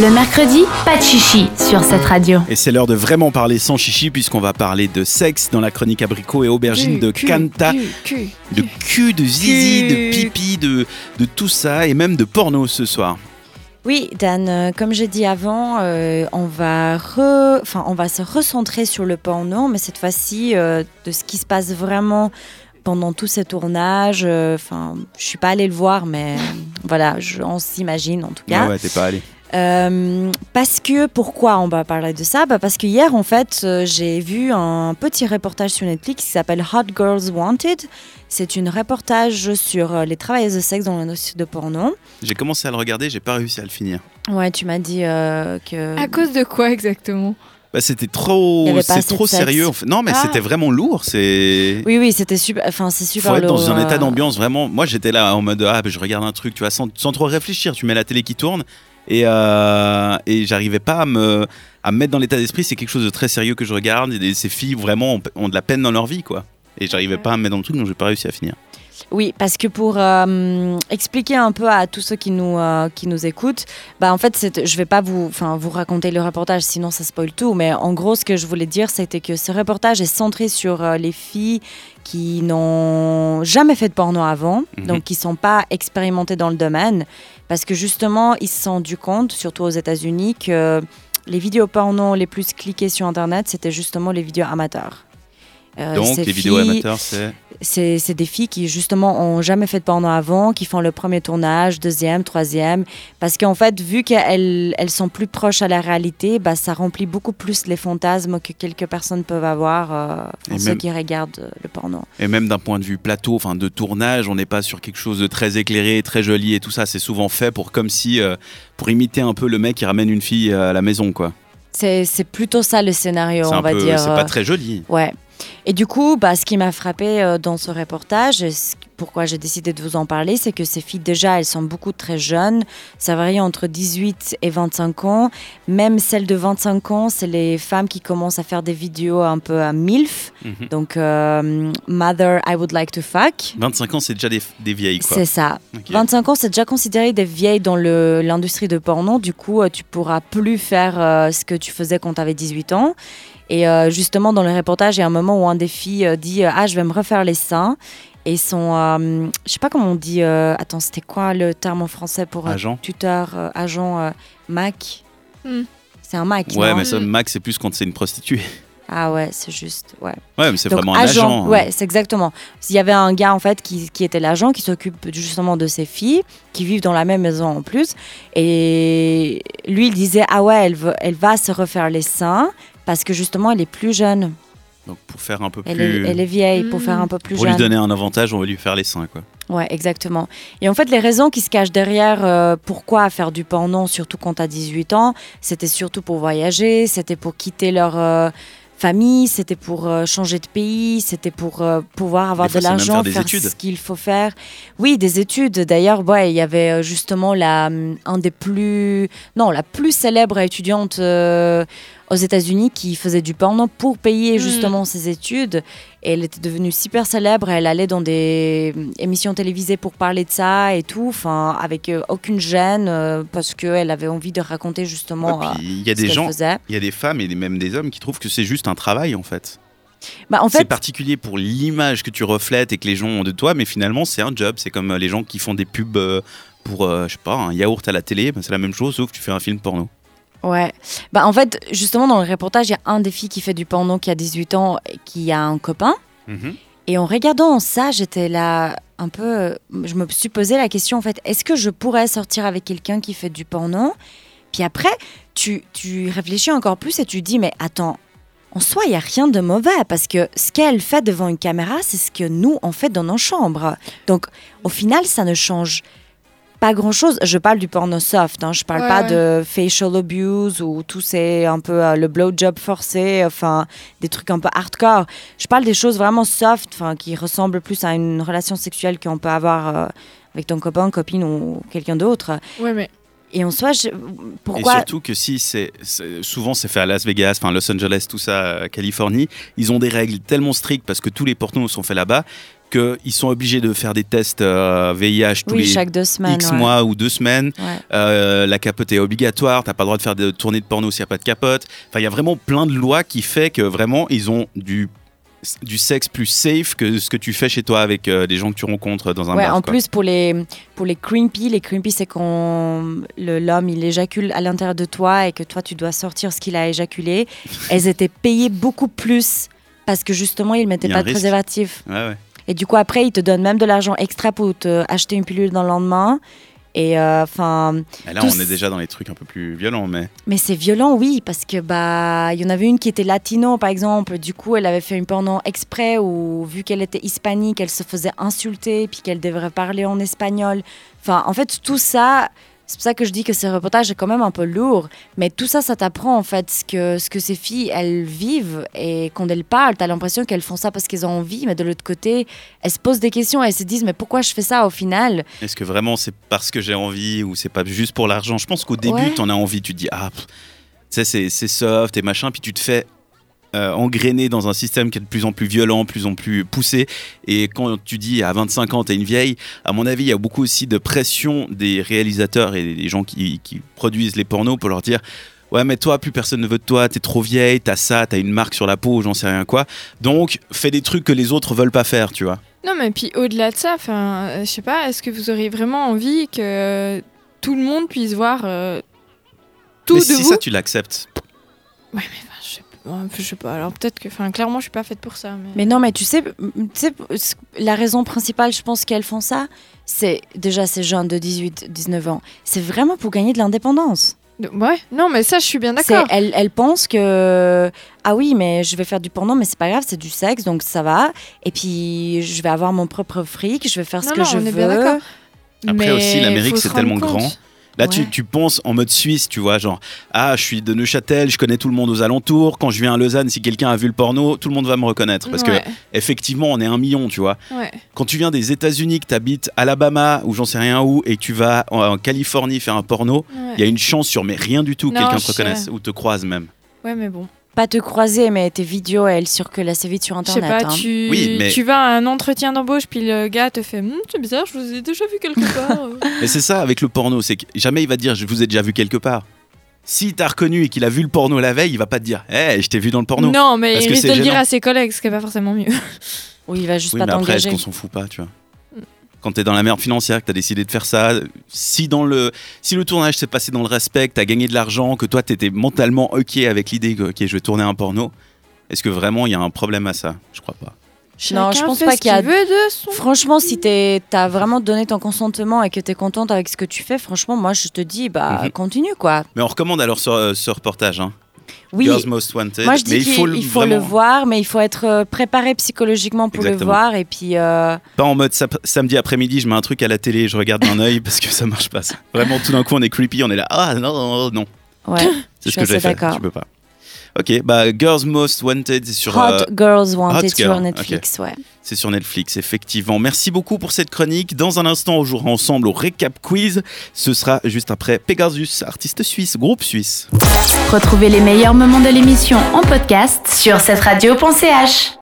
Le mercredi, pas de chichi sur cette radio. Et c'est l'heure de vraiment parler sans chichi puisqu'on va parler de sexe dans la chronique abricot et aubergine de Kanta, de cul, de zizi, de pipi, de, de tout ça et même de porno ce soir. Oui, Dan, euh, comme j'ai dit avant, euh, on, va re... enfin, on va se recentrer sur le porno, mais cette fois-ci, euh, de ce qui se passe vraiment pendant tout ce tournage. euh, Enfin, je suis pas allée le voir, mais voilà, je- on s'imagine en tout cas. Ouais, ouais, t'es pas allé. Euh, parce que, pourquoi on va parler de ça? Bah Parce que hier, en fait, euh, j'ai vu un petit reportage sur Netflix qui s'appelle Hot Girls Wanted. C'est un reportage sur euh, les travailleuses de sexe dans l'industrie de porno. J'ai commencé à le regarder, j'ai pas réussi à le finir. Ouais, tu m'as dit euh, que... À cause de quoi exactement? Bah, c'était trop, c'est trop sérieux. en fait. Non, mais Ah. c'était vraiment lourd. C'est Oui, oui, c'était super. Enfin, c'est faut super être dans lourd, un état d'ambiance vraiment. Moi, j'étais là en mode ah, bah, je regarde un truc, tu vois, sans, sans trop réfléchir. Tu mets la télé qui tourne et euh, et j'arrivais pas à me à me mettre dans l'état d'esprit. C'est quelque chose de très sérieux que je regarde. Et ces filles vraiment ont, ont de la peine dans leur vie, quoi. Et j'arrivais pas à me mettre dans le truc, donc j'ai pas réussi à finir. Oui, parce que pour euh, expliquer un peu à tous ceux qui nous, euh, qui nous écoutent, bah en fait, je vais pas vous, vous raconter le reportage, sinon ça spoil tout. Mais en gros, ce que je voulais dire, c'était que ce reportage est centré sur euh, les filles qui n'ont jamais fait de porno avant, Mhm. donc qui sont pas expérimentées dans le domaine, parce que justement, ils se sont rendus compte, surtout aux États-Unis, que les vidéos porno les plus cliquées sur Internet, c'était justement les vidéos amateurs. Euh, donc les vidéos amateurs, c'est c'est c'est des filles qui justement ont jamais fait de porno avant, qui font le premier tournage, deuxième, troisième, parce qu'en fait, vu qu'elles elles sont plus proches à la réalité, bah, ça remplit beaucoup plus les fantasmes que quelques personnes peuvent avoir, euh, en ceux même- qui regardent euh, le porno. Et même d'un point de vue plateau, enfin de tournage, on n'est pas sur quelque chose de très éclairé, très joli et tout ça. C'est souvent fait pour comme si euh, pour imiter un peu le mec qui ramène une fille à la maison, quoi. C'est c'est plutôt ça le scénario, C'est on un va peu, dire. c'est euh, pas très joli. Ouais. Et du coup, bah, ce qui m'a frappé euh, dans ce reportage, ce- pourquoi j'ai décidé de vous en parler, c'est que ces filles, déjà, elles sont beaucoup très jeunes. Ça varie entre 18 et 25 ans. Même celles de 25 ans, c'est les femmes qui commencent à faire des vidéos un peu à MILF. Mhm. Donc, euh, Mother, I would like to fuck. 25 ans, c'est déjà des, des vieilles, quoi. C'est ça. Ok. 25 ans, c'est déjà considéré des vieilles dans l'industrie de porno. Du coup, euh, tu pourras plus faire euh, ce que tu faisais quand tu avais 18 ans. Et euh, justement, dans le reportage, il y a un moment où un des filles dit Ah, je vais me refaire les seins. Et son. euh, je sais pas comment on dit. euh, attends, c'était quoi le terme en français pour euh, Agent tuteur, euh, agent euh, Mac? Hmm. C'est un Mac. Ouais, non? mais ça, Max, c'est plus quand c'est une prostituée. Ah ouais, c'est juste. Ouais. Ouais, mais c'est vraiment un agent. hein. Ouais, c'est exactement. S'il y avait un gars en fait qui, qui était l'agent, qui s'occupe justement de ces filles, qui vivent dans la même maison en plus, et lui il disait ah ouais, elle, veut- elle va se refaire les seins parce que justement elle est plus jeune, Donc pour faire un peu elle, plus. est, elle est vieille pour Mm. faire un peu plus pour lui donner un avantage, on va lui faire les seins, quoi. Ouais, exactement. Et en fait, les raisons qui se cachent derrière euh, pourquoi faire du porno, surtout quand tu as 18 ans, c'était surtout pour voyager, c'était pour quitter leur euh, famille, c'était pour euh, changer de pays, c'était pour euh, pouvoir avoir de l'argent, faire faire ce qu'il faut faire. Oui, des études. D'ailleurs, ouais, il y avait justement la, hum, un des plus, non, la plus célèbre étudiante euh, aux États-Unis qui faisait du porno pour payer Mm. justement ses études. Et elle était devenue super célèbre. Elle allait dans des euh, émissions télévisées pour parler de ça et tout, enfin, avec euh, aucune gêne, euh, parce qu'elle avait envie de raconter justement Ouais, euh, puis il y a ce des gens, faisait. il y a des femmes et même des hommes qui trouvent que c'est juste un travail, en fait. Bah, en c'est particulier pour l'image que tu reflètes et que les gens ont de toi, mais finalement, c'est un job. C'est comme euh, les gens qui font des pubs euh, pour, euh, je sais pas, un yaourt à la télé. ben, c'est la même chose, sauf que tu fais un film porno. Ouais. Bah, en fait, justement, dans le reportage, il y a un des filles qui fait du porno qui a 18 ans et qui a un copain. Et en regardant ça, j'étais là un peu. Je me suis posé la question, en fait, est-ce que je pourrais sortir avec quelqu'un qui fait du porno? Puis après, tu, tu réfléchis encore plus et tu dis, mais attends, en soi, il n'y a rien de mauvais parce que ce qu'elle fait devant une caméra, c'est ce que nous, on fait dans nos chambres. Donc, au final, ça ne change pas grand chose. Je parle du porno soft, hein. je parle Ouais, pas ouais. de facial abuse ou tout c'est un peu euh, le blowjob forcé, enfin des trucs un peu hardcore. Je parle des choses vraiment soft, enfin qui ressemblent plus à une relation sexuelle qu'on peut avoir euh, avec ton copain, copine ou quelqu'un d'autre. Ouais, mais Et en soi, je- Et pourquoi surtout que si c'est souvent c'est fait à Las Vegas, enfin Los Angeles, tout ça, euh, Californie, ils ont des règles tellement strictes parce que tous les pornos sont faits là-bas qu'ils sont obligés de faire des tests euh, VIH tous Oui, les chaque deux semaines. X ouais. mois ou deux semaines. Ouais. Euh, la capote est obligatoire, t'as pas le droit de faire de tournées de porno s'il n'y a pas de capote. Enfin, il y a vraiment plein de lois qui fait que vraiment ils ont du du sexe plus safe que ce que tu fais chez toi avec euh, les gens que tu rencontres dans un Ouais, bar. en quoi. plus pour les pour les creepy, les creepy c'est quand l'homme il éjacule à l'intérieur de toi et que toi tu dois sortir ce qu'il a éjaculé. Elles étaient payées beaucoup plus parce que justement ils mettaient Il y a pas de préservatif. Ouais, ouais. Et du coup après ils te donnent même de l'argent extra pour te acheter une pilule dans le lendemain. Et euh, enfin, là, on est déjà dans les trucs un peu plus violents, mais mais c'est violent, oui, parce que bah, il y en avait une qui était latino, par exemple. Du coup, elle avait fait une porno exprès où, vu qu'elle était hispanique, elle se faisait insulter, puis qu'elle devrait parler en espagnol. Enfin, en fait, tout ça, c'est pour ça que je dis que ce reportage est quand même un peu lourd. Mais tout ça, ça t'apprend en fait ce que ce que ces filles elles vivent et quand elles parlent, t'as l'impression qu'elles font ça parce qu'elles ont envie, mais de l'autre côté, elles se posent des questions et elles se disent mais pourquoi je fais ça au final? Est-ce que vraiment c'est parce que j'ai envie ou c'est pas juste pour l'argent? Je pense qu'au début, Ouais. t'en as envie, tu te dis ah, tu sais, c'est- c'est soft et machin, puis tu te fais euh, dans un système qui est de plus en plus violent, de plus en plus poussé. Et quand tu dis à 25 ans, t'es une vieille, à mon avis, il y a beaucoup aussi de pression des réalisateurs et des gens qui, qui produisent les pornos pour leur dire Ouais, mais toi, plus personne ne veut de toi, t'es trop vieille, t'as ça, t'as une marque sur la peau, j'en sais rien quoi. Donc, fais des trucs que les autres veulent pas faire, tu vois. Non, mais puis au-delà de ça, enfin, euh, je sais pas, est-ce que vous auriez vraiment envie que tout le monde puisse voir euh, tout mais de si vous ça, tu l'acceptes. Ouais, mais je sais je sais pas. Alors peut-être que, enfin, clairement, je suis pas faite pour ça. Mais, Mais non, mais tu sais, tu sais, la raison principale, je pense qu'elles font ça, c'est déjà ces jeunes de 18, 19 ans, c'est vraiment pour gagner de l'indépendance. ouais, non, mais ça, je suis bien d'accord. Elles, elles pensent que, ah oui, mais je vais faire du porno, mais c'est pas grave, c'est du sexe, donc ça va. Et puis, je vais avoir mon propre fric, je vais faire ce que non, je on est veux. bien d'accord. Après Mais aussi, l'Amérique, c'est tellement compte. grand. Là, tu, Ouais. tu penses en mode suisse, tu vois, genre, ah, je suis de Neuchâtel, je connais tout le monde aux alentours. Quand je viens à Lausanne, si quelqu'un a vu le porno, tout le monde va me reconnaître. Parce ouais, que, effectivement, on est un million, tu vois. ouais. Quand tu viens des États-Unis, que tu habites Alabama ou j'en sais rien où, et que tu vas en, en Californie faire un porno, il y a une chance sur, mais rien du tout, que quelqu'un te reconnaisse ou te croise même. Ouais, mais bon. Pas te croiser, mais tes vidéos, elles circulent assez vite sur Je sais Internet. pas, hein. tu, Oui, mais- tu vas à un entretien d'embauche, puis le gars te fait Hum, C'est bizarre, je vous ai déjà vu quelque part. Mais c'est ça avec le porno, c'est que jamais il va te dire, je vous ai déjà vu quelque part. Si t'as reconnu et qu'il a vu le porno la veille, il va pas te dire, hé, je t'ai vu dans le porno. non, mais Parce il que risque de le dire à ses collègues, ce qui est pas forcément mieux. Oui, il va juste Oui, pas mais après, est-ce t'engager. qu'on s'en fout pas, tu vois? Quand t'es dans la merde financière, que t'as décidé de faire ça, si dans le si le tournage s'est passé dans le respect, que t'as gagné de l'argent, que toi t'étais mentalement ok avec l'idée que je vais tourner un porno, est-ce que vraiment il y a un problème à ça? Je crois pas. Non, je pense pas qu'il y a- veut de son. Franchement, si t'es- t'as vraiment donné ton consentement et que t'es contente avec ce que tu fais, franchement, moi, je te dis, bah, Mhm. continue, quoi. Mais on recommande alors ce, euh, ce reportage, hein. Oui, Girls Most Wanted. moi, je mais dis il faut, le, qu'il faut le voir, mais il faut être euh, préparé psychologiquement pour Exactement. le voir. Et puis, euh, Pas en mode samedi après-midi, je mets un truc à la télé, je regarde d'un œil parce que ça marche pas. Ça. Vraiment, tout d'un coup, on est creepy, on est là. Ah non, non, non. ouais, C'est ce que j'ai fait. d'accord. Tu peux pas. Ok, bah Girls Most Wanted, c'est sur. Hot euh, Girls Wanted Hot sur Netflix, ouais. C'est sur Netflix, effectivement. Merci beaucoup pour cette chronique. Dans un instant, on jouera ensemble au récap quiz. Ce sera juste après Pegasus, artiste suisse, groupe suisse. Retrouvez les meilleurs moments de l'émission en podcast sur cette radio.ch.